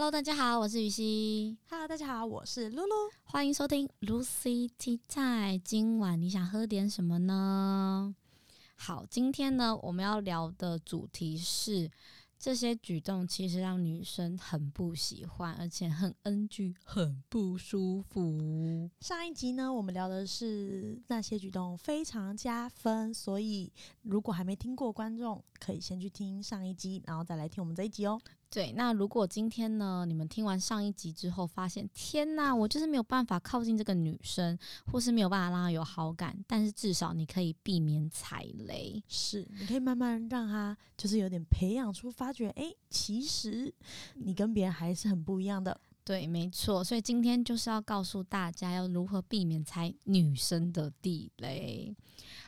Hello，大家好，我是雨熙。Hello，大家好，我是露露。欢迎收听 Lucy Tea Time。今晚你想喝点什么呢？好，今天呢，我们要聊的主题是这些举动其实让女生很不喜欢，而且很 NG，很不舒服。上一集呢，我们聊的是那些举动非常加分，所以如果还没听过，观众可以先去听上一集，然后再来听我们这一集哦。对，那如果今天呢，你们听完上一集之后，发现天哪，我就是没有办法靠近这个女生，或是没有办法让她有好感，但是至少你可以避免踩雷。是，你可以慢慢让她就是有点培养出发觉，诶，其实你跟别人还是很不一样的。对，没错，所以今天就是要告诉大家要如何避免踩女生的地雷。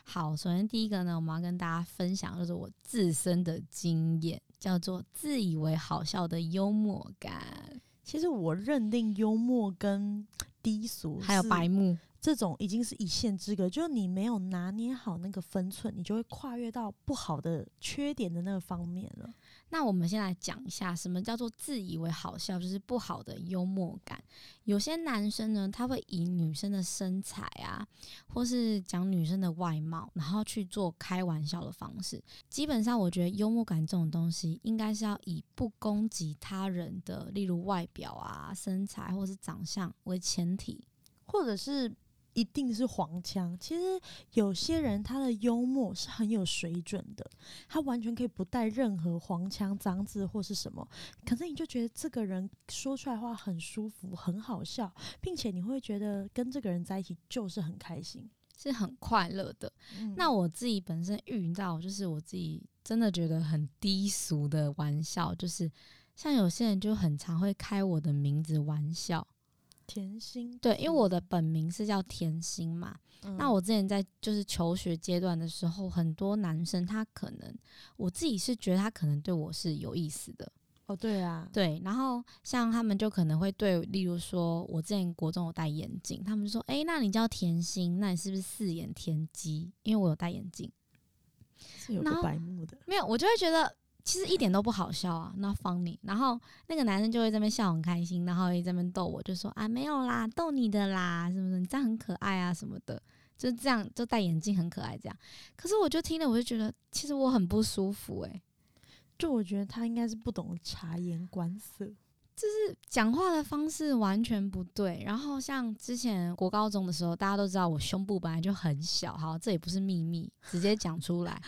好，首先第一个呢，我们要跟大家分享就是我自身的经验，叫做自以为好笑的幽默感，其实我认定幽默跟低俗还有白目。这种已经是一线之隔，就是你没有拿捏好那个分寸，你就会跨越到不好的缺点的那个方面了。那我们先来讲一下什么叫做自以为好笑，就是不好的幽默感。有些男生呢，他会以女生的身材啊，或是讲女生的外貌，然后去做开玩笑的方式。基本上，我觉得幽默感这种东西，应该是要以不攻击他人的，例如外表啊、身材或是长相为前提。或者是一定是黄腔。其实有些人他的幽默是很有水准的，他完全可以不带任何黄腔、脏字或是什么，可是你就觉得这个人说出来话很舒服、很好笑，并且你会觉得跟这个人在一起就是很开心。是很快乐的。嗯那我自己本身遇到，就是我自己真的觉得很低俗的玩笑，就是像有些人就很常会开我的名字玩笑。甜心对，因为我的本名是叫甜心嘛。嗯那我之前在就是求学阶段的时候，很多男生他可能，我自己是觉得他可能对我是有意思的。哦对啊，对，然后像他们就可能会对，例如说我之前国中有戴眼镜，他们就说：“诶，那你叫甜心，那你是不是四眼田鸡？因为我有戴眼镜。”是有个白目的。没有，我就会觉得其实一点都不好笑啊，not funny。然后那个男生就会在那边笑很开心，然后也在那边逗我，就说啊没有啦，逗你的啦，什么的，你这样很可爱啊什么的，就这样就戴眼镜很可爱这样。可是我就听了，我就觉得其实我很不舒服诶、就我觉得他应该是不懂察言观色。就是讲话的方式完全不对。然后像之前国高中的时候，大家都知道我胸部本来就很小，好，这也不是秘密，直接讲出来。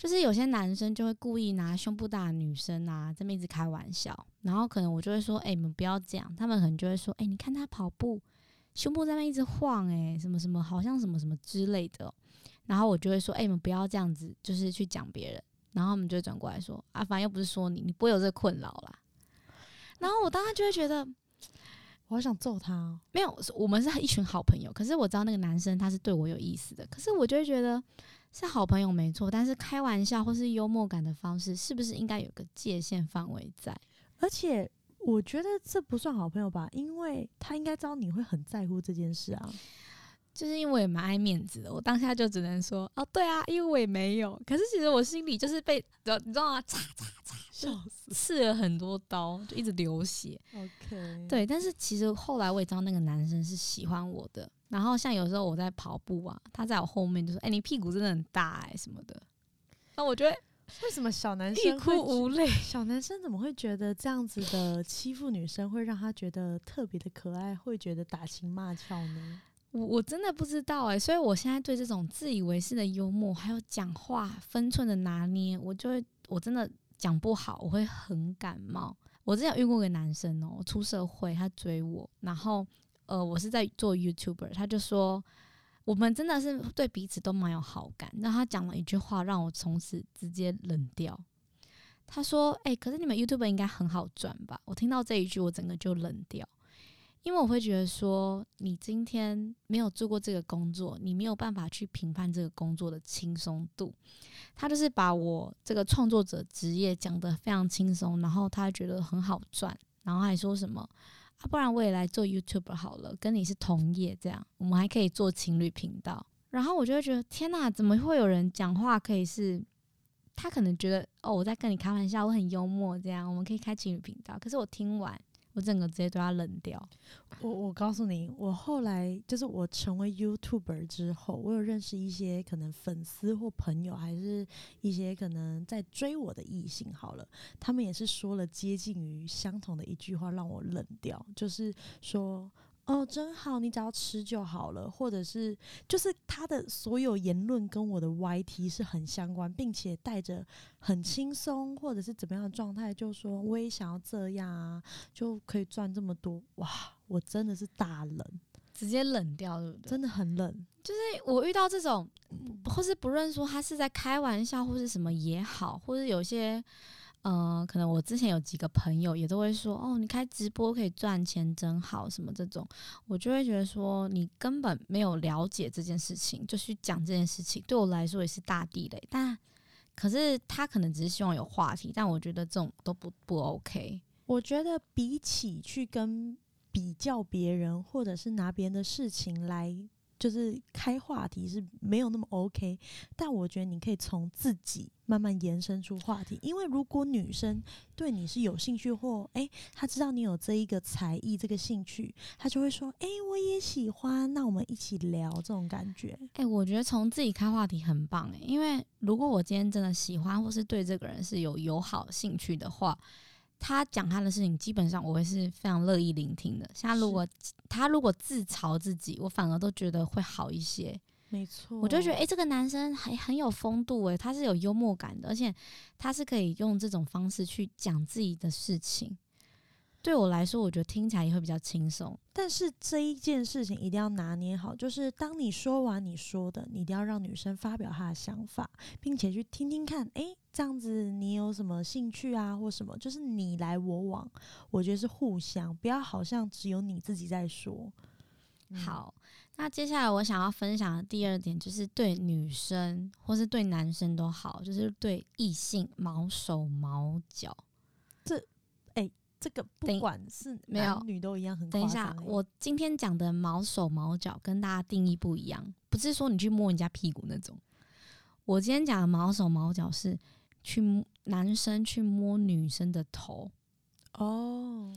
就是有些男生就会故意拿胸部大的女生啊，这么一直开玩笑，然后可能我就会说，哎、你们不要这样。他们可能就会说，哎、你看他跑步，胸部在那一直晃、哎，什么什么，好像什么什么之类的哦、然后我就会说，哎、你们不要这样子，就是去讲别人。然后他们就会转过来说，啊，反正又不是说你，你不会有这个困扰啦。然后我当时就会觉得，我好想揍他哦！没有，我们是一群好朋友。可是我知道那个男生他是对我有意思的，可是我就会觉得是好朋友没错，但是开玩笑或是幽默感的方式，是不是应该有个界限范围在？而且我觉得这不算好朋友吧，因为他应该知道你会很在乎这件事啊。就是因为我也蛮爱面子的，我当下就只能说哦，对啊，因为我也没有。可是其实我心里就是被你知道吗？嚓嚓嚓，笑死刺了很多刀，就一直流血。！OK，，对，但是其实后来我也知道那个男生是喜欢我的。然后像有时候我在跑步啊，他在我后面就说：“哎、你屁股真的很大哎、什么的。”那我觉得为什么小男生欲生哭无泪。小男生怎么会觉得这样子的欺负女生会让他觉得特别的可爱，会觉得打情骂俏呢？我我真的不知道哎、所以我现在对这种自以为是的幽默，还有讲话分寸的拿捏，我就会我真的讲不好，我会很感冒。我之前遇过一个男生哦、出社会他追我，然后呃，我是在做 YouTuber，他就说我们真的是对彼此都蛮有好感。那他讲了一句话，让我从此直接冷掉。他说：“哎、可是你们 YouTuber 应该很好赚吧？”我听到这一句，我整个就冷掉。因为我会觉得说，你今天没有做过这个工作，你没有办法去评判这个工作的轻松度。他就是把我这个创作者职业讲得非常轻松，然后他觉得很好赚，然后还说什么不然我也来做 YouTube 好了，跟你是同业，这样我们还可以做情侣频道。然后我就会觉得，天哪，怎么会有人讲话可以是？他可能觉得哦，我在跟你开玩笑，我很幽默，这样我们可以开情侣频道。可是我听完，整个直接对他冷掉。我我告诉你，我后来就是我成为 YouTuber 之后，我有认识一些可能粉丝或朋友，还是一些可能在追我的异性。好了，他们也是说了接近于相同的一句话，让我冷掉，就是说。哦，真好，你只要吃就好了，或者是就是他的所有言论跟我的 YT 是很相关，并且带着很轻松或者是怎么样的状态，就说我也想要这样啊，就可以赚这么多，哇，我真的是大冷，直接冷掉，对不对？真的很冷，就是我遇到这种，或是不论说他是在开玩笑或是什么也好，或者有些。嗯，可能我之前有几个朋友也都会说，哦，你开直播可以赚钱，真好，什么这种，我就会觉得说，你根本没有了解这件事情，就去讲这件事情，对我来说也是大地雷。但可是他可能只是希望有话题，但我觉得这种都不不 OK。我觉得比起去跟比较别人，或者是拿别人的事情来。就是开话题是没有那么 OK，但我觉得你可以从自己慢慢延伸出话题，因为如果女生对你是有兴趣或诶，她知道你有这一个才艺这个兴趣，她就会说诶，我也喜欢，那我们一起聊这种感觉。诶，我觉得从自己开话题很棒诶，因为如果我今天真的喜欢或是对这个人是有友好兴趣的话。他讲他的事情，基本上我会是非常乐意聆听的。像如果他如果自嘲自己，我反而都觉得会好一些。没错，我就觉得，哎，这个男生还很有风度，诶，他是有幽默感的，而且他是可以用这种方式去讲自己的事情。对我来说，我觉得听起来也会比较轻松。但是这一件事情一定要拿捏好，就是当你说完你说的，你一定要让女生发表她的想法，并且去听听看，诶，这样子你有什么兴趣啊，或什么，就是你来我往，我觉得是互相，不要好像只有你自己在说。好，那接下来我想要分享的第二点，就是对女生或是对男生都好，就是对异性毛手毛脚。这这个不管是男女都一样，很等一下，我今天讲的毛手毛脚跟大家定义不一样，不是说你去摸人家屁股那种。我今天讲的毛手毛脚是去男生去摸女生的头。哦，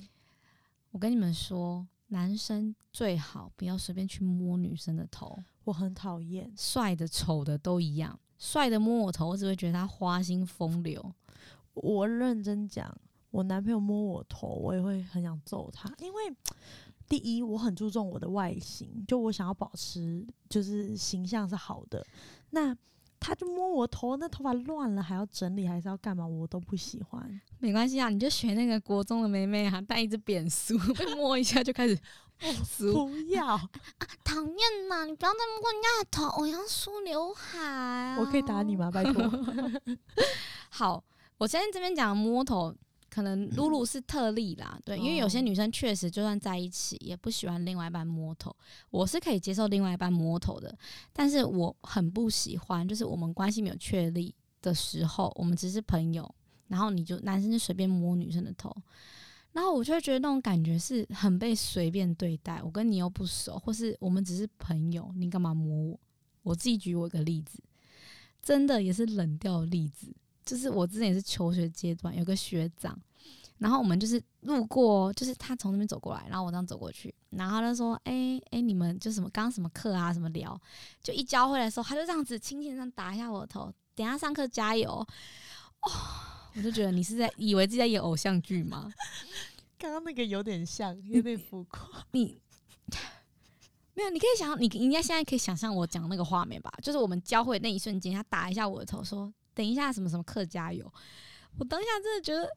我跟你们说，男生最好不要随便去摸女生的头。我很讨厌，帅的丑的都一样。帅的摸我头，我只会觉得他花心风流。我认真讲。我男朋友摸我头，我也会很想揍他，因为第一，我很注重我的外形，就我想要保持就是形象是好的。那他就摸我头，那头发乱了还要整理，还是要干嘛？我都不喜欢。没关系啊，你就学那个国中的妹妹啊，带一支扁梳，被摸一下就开始 梳。不要 啊，讨厌呐！你不要再摸人家的头，我要梳刘海。我可以打你吗？拜托。好，我现在这边讲摸头。可能露露是特例啦，对，因为有些女生确实就算在一起也不喜欢另外一半摸头，我是可以接受另外一半摸头的，但是我很不喜欢，就是我们关系没有确立的时候，我们只是朋友，然后你就男生就随便摸女生的头，然后我就会觉得那种感觉是很被随便对待，我跟你又不熟，或是我们只是朋友，你干嘛摸我？我自己举我一个例子，真的也是冷掉的例子。就是我之前也是求学阶段，有个学长，然后我们就是路过，就是他从那边走过来，然后我这样走过去，然后他说：“哎哎，你们就什么刚刚什么课啊，什么聊？”就一交会的时候，他就这样子轻轻这样打一下我的头，等下上课加油。哦，我就觉得你是在以为自己在演偶像剧吗？刚刚那个有点像，有点浮夸。你没有，你可以想，你应该现在可以想象我讲那个画面吧？就是我们交会那一瞬间，他打一下我的头，说。等一下，什么什么客家油！我当下真的觉得，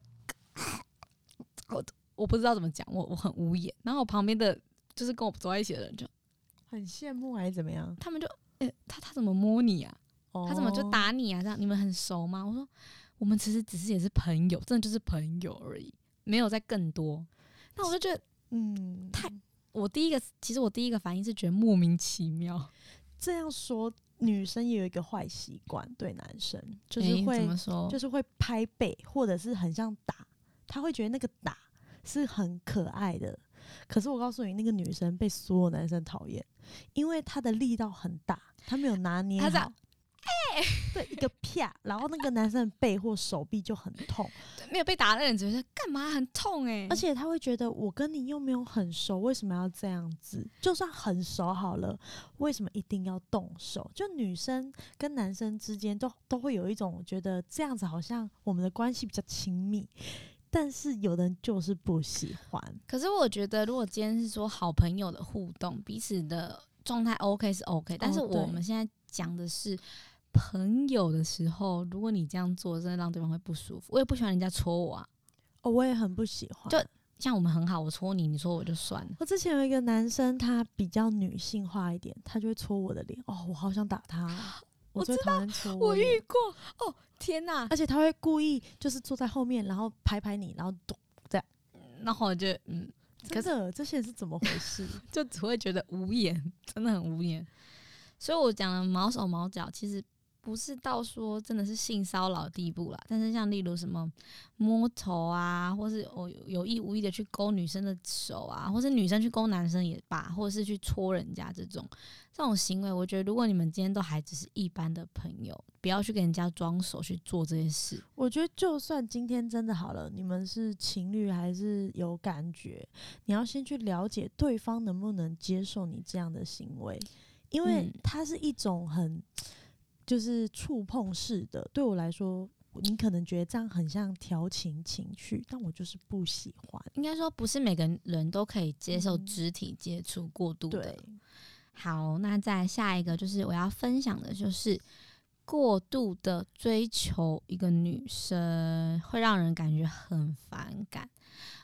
我我不知道怎么讲，我我很无言。然后我旁边的就是跟我走在一起的人就很羡慕还是怎么样？他们就，诶，他他怎么摸你啊？他怎么就打你啊？这样你们很熟吗？我说我们其实只是也是朋友，真的就是朋友而已，没有在更多。那我就觉得，嗯，太……我第一个其实我第一个反应是觉得莫名其妙。这样说。女生也有一个坏习惯，对男生就是会，就是会拍背，或者是很像打，他会觉得那个打是很可爱的。可是我告诉你，那个女生被所有男生讨厌，因为她的力道很大，她没有拿捏好。哎 对，一个啪，然后那个男生的背或手臂就很痛，没有被打的人觉得干嘛很痛哎、而且他会觉得我跟你又没有很熟，为什么要这样子？就算很熟好了，为什么一定要动手？就女生跟男生之间都都会有一种觉得这样子好像我们的关系比较亲密，但是有的人就是不喜欢。可是我觉得，如果今天是说好朋友的互动，彼此的状态 OK 是 OK，但是我们现在讲的是朋友的时候，如果你这样做，真的让对方会不舒服。我也不喜欢人家戳我啊，哦，我也很不喜欢。就像我们很好，我戳你，你戳我就算了。我之前有一个男生，他比较女性化一点，他就会戳我的脸。哦，我好想打他哦，我最讨厌戳我我遇过哦，天哪！而且他会故意就是坐在后面，然后拍拍你，然后咚，然后我就嗯，可真的这些人是怎么回事？就只会觉得无言，真的很无言。所以我讲的毛手毛脚，其实不是到说真的是性骚扰地步啦。但是像例如什么摸头啊，或是我有有意无意的去勾女生的手啊，或是女生去勾男生也罢，或者是去戳人家这种这种行为，我觉得如果你们今天都还只是一般的朋友，不要去跟人家装手去做这些事。我觉得就算今天真的好了，你们是情侣还是有感觉，你要先去了解对方能不能接受你这样的行为，因为嗯它是一种很就是触碰式的。对我来说，你可能觉得这样很像调情情绪，但我就是不喜欢。应该说，不是每个人都可以接受嗯肢体接触过度的。对，好，那再下一个就是我要分享的，就是过度的追求一个女生，会让人感觉很反感。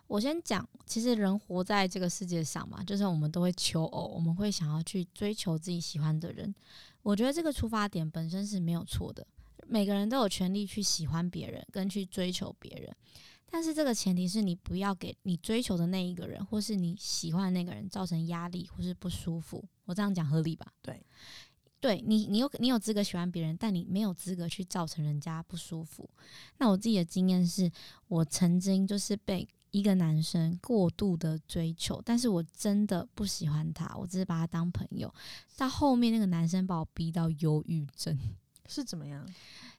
我先讲，其实人活在这个世界上嘛，就是我们都会求偶，我们会想要去追求自己喜欢的人。我觉得这个出发点本身是没有错的，每个人都有权利去喜欢别人，跟去追求别人。但是这个前提是你不要给你追求的那一个人，或是你喜欢的那个人造成压力或是不舒服。我这样讲合理吧？对，对你，你有你有资格喜欢别人，但你没有资格去造成人家不舒服。那我自己的经验是，我曾经就是被一个男生过度的追求，但是我真的不喜欢他，我只是把他当朋友。到后面那个男生把我逼到忧郁症。是怎么样？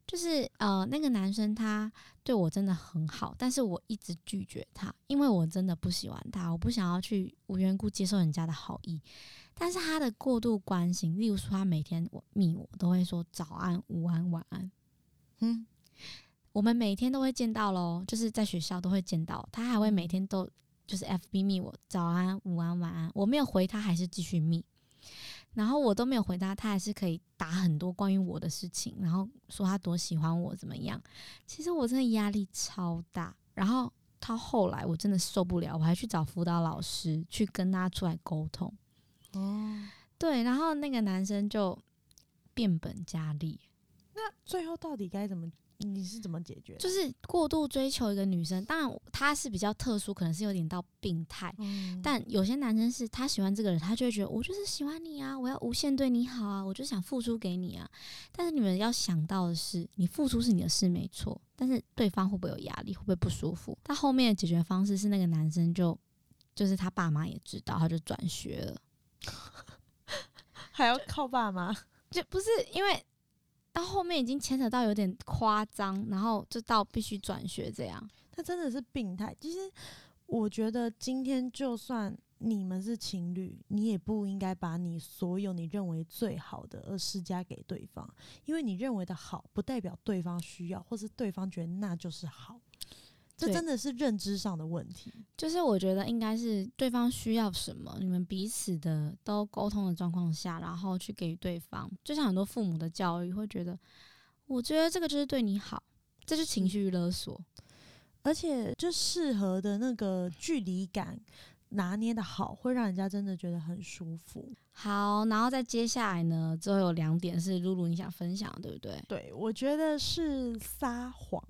就是呃，那个男生他对我真的很好，但是我一直拒绝他，因为我真的不喜欢他，我不想要去无缘故接受人家的好意。但是他的过度关心，例如说他每天我密我都会说早安、午安、晚安，嗯，我们每天都会见到喽，就是在学校都会见到，他还会每天都就是 FB 密我早安、午安、晚安，我没有回他还是继续密。然后我都没有回他，他还是可以打很多关于我的事情，然后说他多喜欢我怎么样。其实我真的压力超大。然后他后来我真的受不了，我还去找辅导老师去跟他出来沟通。哦，对，然后那个男生就变本加厉，那最后到底该怎么？你是怎么解决？就是过度追求一个女生。当然他是比较特殊，可能是有点到病态。嗯但有些男生是他喜欢这个人，他就会觉得我就是喜欢你啊，我要无限对你好啊，我就想付出给你啊。但是你们要想到的是，你付出是你的事没错，但是对方会不会有压力，会不会不舒服？他后面的解决方式是那个男生就就是他爸妈也知道，他就转学了，还要靠爸妈？就不是因为到后面已经牵扯到有点夸张，然后就到必须转学这样。他真的是病态。其实我觉得今天就算你们是情侣，你也不应该把你所有你认为最好的而施加给对方，因为你认为的好，不代表对方需要，或是对方觉得那就是好。这真的是认知上的问题。就是我觉得应该是对方需要什么，你们彼此的都沟通的状况下，然后去给予对方。就像很多父母的教育会觉得，我觉得这个就是对你好，这就是情绪勒索。而且就适合的那个距离感拿捏的好，会让人家真的觉得很舒服。好，然后再接下来呢，最后有两点是露露你想分享的，对不对？对，我觉得是撒谎。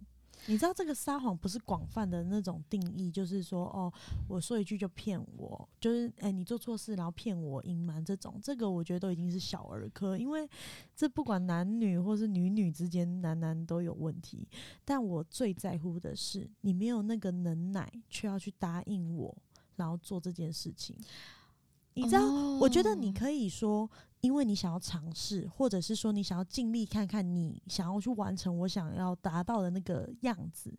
你知道这个撒谎不是广泛的那种定义，就是说哦，我说一句就骗我，就是哎、你做错事然后骗我隐瞒这种，这个我觉得都已经是小儿科，因为这不管男女或是女女之间，男男都有问题。但我最在乎的是，你没有那个能耐，却要去答应我，然后做这件事情。你知道，我觉得你可以说因为你想要尝试，或者是说你想要尽力看看你想要去完成我想要达到的那个样子。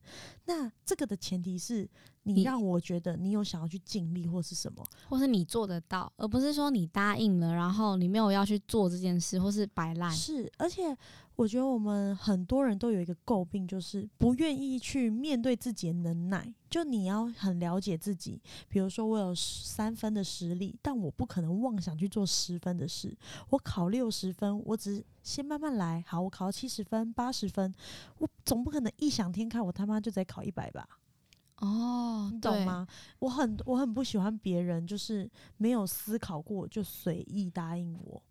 那这个的前提是你你让我觉得你有想要去尽力或是什么。或是你做得到，而不是说你答应了，然后你没有要去做这件事，或是摆烂。是，而且我觉得我们很多人都有一个诟病，就是不愿意去面对自己的能耐。就你要很了解自己，比如说我有三分的实力，但我不可能妄想去做十分的事。我考六十分，我只是先慢慢来。好，我考七十分、八十分，我总不可能异想天开，我他妈就得考一百吧？哦，你懂吗？我很我很不喜欢别人就是没有思考过就随意答应我，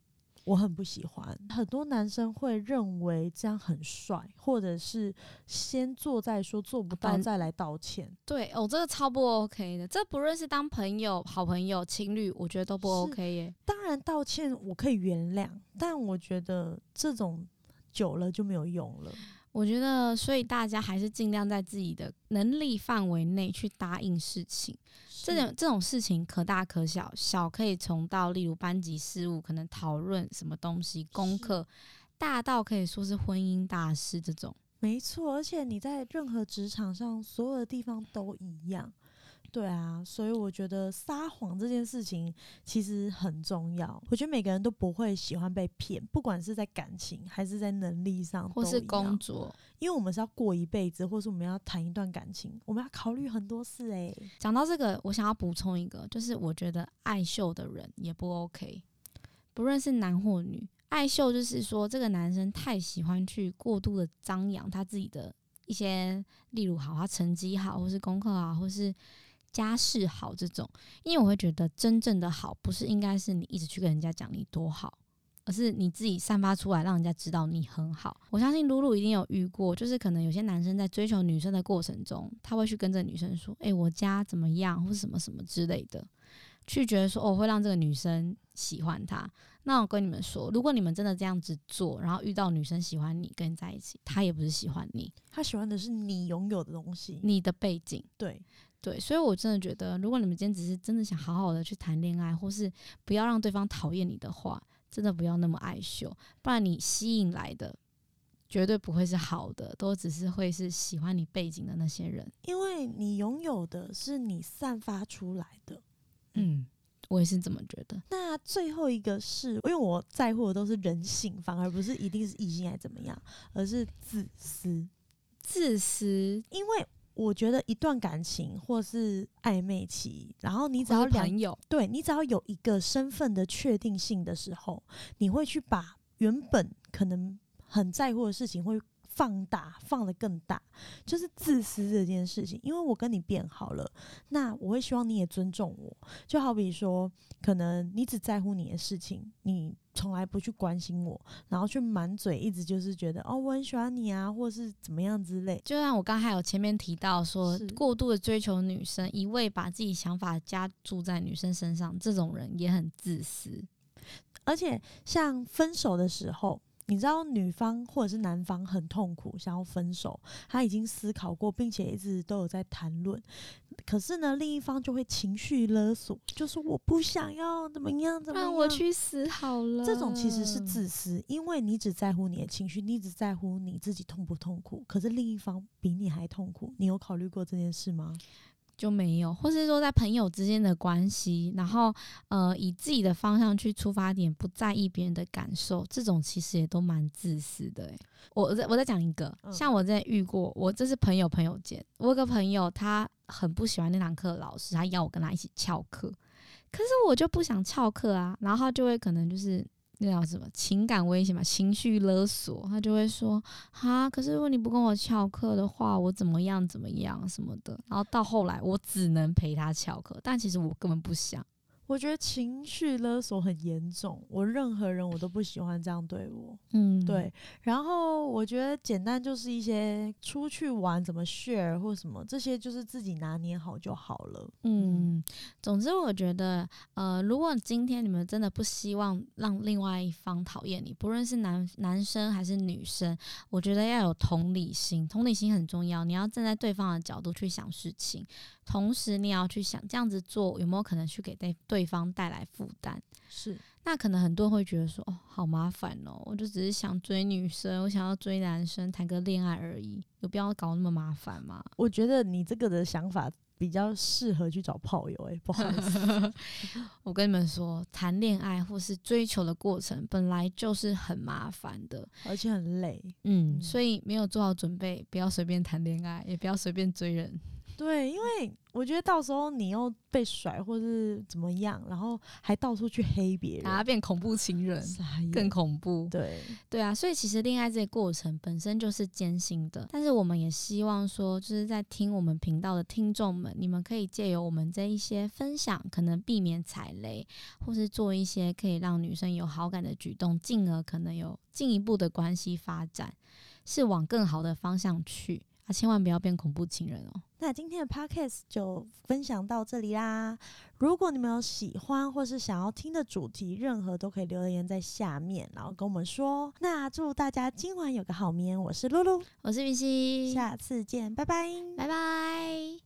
我很不喜欢。很多男生会认为这样很帅，或者是先做再说，做不到再来道歉。对，哦，这个超不 OK 的。这不论是当朋友、好朋友、情侣，我觉得都不 OK 耶。当然道歉我可以原谅，但我觉得这种久了就没有用了。我觉得，所以大家还是尽量在自己的能力范围内去答应事情。这种这种事情可大可小，小可以从到例如班级事务，可能讨论什么东西、功课；大到可以说是婚姻大事这种。没错，而且你在任何职场上，所有的地方都一样。对啊，所以我觉得撒谎这件事情其实很重要。我觉得每个人都不会喜欢被骗，不管是在感情还是在能力上，或是工，作。因为我们是要过一辈子，或是我们要谈一段感情，我们要考虑很多事欸诶、讲到这个，我想要补充一个，就是我觉得爱秀的人也不 OK，不论是男或女，爱秀就是说这个男生太喜欢去过度的张扬他自己的一些，例如好，他成绩好，或是功课好，或是家世好这种，因为我会觉得真正的好，不是应该是你一直去跟人家讲你多好。而是你自己散发出来，让人家知道你很好。我相信露露一定有遇过，就是可能有些男生在追求女生的过程中，他会去跟这个女生说：“诶、我家怎么样，或者什么什么之类的，去觉得说哦，会让这个女生喜欢他。”那我跟你们说，如果你们真的这样子做，然后遇到女生喜欢你，跟你在一起，她也不是喜欢你，他喜欢的是你拥有的东西。你的背景。对，对，所以我真的觉得，如果你们今天只是真的想好好的去谈恋爱，或是不要让对方讨厌你的话，真的不要那么爱秀，不然你吸引来的绝对不会是好的，都只是会是喜欢你背景的那些人。因为你拥有的是你散发出来的。嗯，我也是这么觉得。那最后一个是，因为我在乎的都是人性，反而不是一定是异性爱怎么样，而是自私。自私，因为我觉得一段感情或是暧昧期，然后你你只要两朋友，对你只要有一个身份的确定性的时候，你会去把原本可能很在乎的事情会放大，放得更大，就是自私这件事情。因为我跟你变好了，那我会希望你也尊重我。就好比说，可能你只在乎你的事情，你从来不去关心我，然后去满嘴一直就是觉得哦我很喜欢你啊，或是怎么样之类。就像我刚才有前面提到说，过度的追求女生，一味把自己想法加注在女生身上，这种人也很自私。而且像分手的时候，你知道女方或者是男方很痛苦，想要分手，他已经思考过，并且一直都有在谈论。可是呢，另一方就会情绪勒索，就是我不想要怎么样怎么样。让我去死好了。这种其实是自私，因为你只在乎你的情绪，你只在乎你自己痛不痛苦，可是另一方比你还痛苦。你有考虑过这件事吗？就没有，或是说在朋友之间的关系，然后呃以自己的方向去出发点，不在意别人的感受，这种其实也都蛮自私的、欸。我我再我再讲一个，嗯像我之前遇过，我这是朋友朋友间，我有个朋友他很不喜欢那堂课的老师，他要我跟他一起翘课，可是我就不想翘课啊，然后他就会可能就是。那叫什么情感威胁嘛，情绪勒索，他就会说哈，可是如果你不跟我翘课的话，我怎么样怎么样什么的。然后到后来，我只能陪他翘课，但其实我根本不想。我觉得情绪勒索很严重，我任何人我都不喜欢这样对我。嗯，对，然后我觉得简单就是一些出去玩怎么 share 或什么，这些就是自己拿捏好就好了。嗯，总之我觉得，呃，如果今天你们真的不希望让另外一方讨厌你，不论是男男生还是女生，我觉得要有同理心，同理心很重要。你要站在对方的角度去想事情，同时你也要去想这样子做有没有可能去给对对方带来负担。是，那可能很多人会觉得说，哦，好麻烦哦，我就只是想追女生，我想要追男生，谈个恋爱而已，有必要搞那么麻烦吗？我觉得你这个的想法比较适合去找炮友、欸，不好意思，我跟你们说，谈恋爱或是追求的过程本来就是很麻烦的，而且很累。嗯，嗯所以没有做好准备，不要随便谈恋爱，也不要随便追人。对，因为我觉得到时候你又被甩或是怎么样，然后还到处去黑别人，把他变恐怖情人，更恐怖。对，对啊，所以其实恋爱这个过程本身就是艰辛的，但是我们也希望说，就是在听我们频道的听众们，你们可以借由我们这一些分享，可能避免踩雷，或是做一些可以让女生有好感的举动，进而可能有进一步的关系发展，是往更好的方向去啊！千万不要变恐怖情人哦。那今天的 podcast 就分享到这里啦。如果你们有喜欢或是想要听的主题，任何都可以留言在下面，然后跟我们说。那祝大家今晚有个好眠，我是露露，我是云溪，下次见，拜拜。拜拜。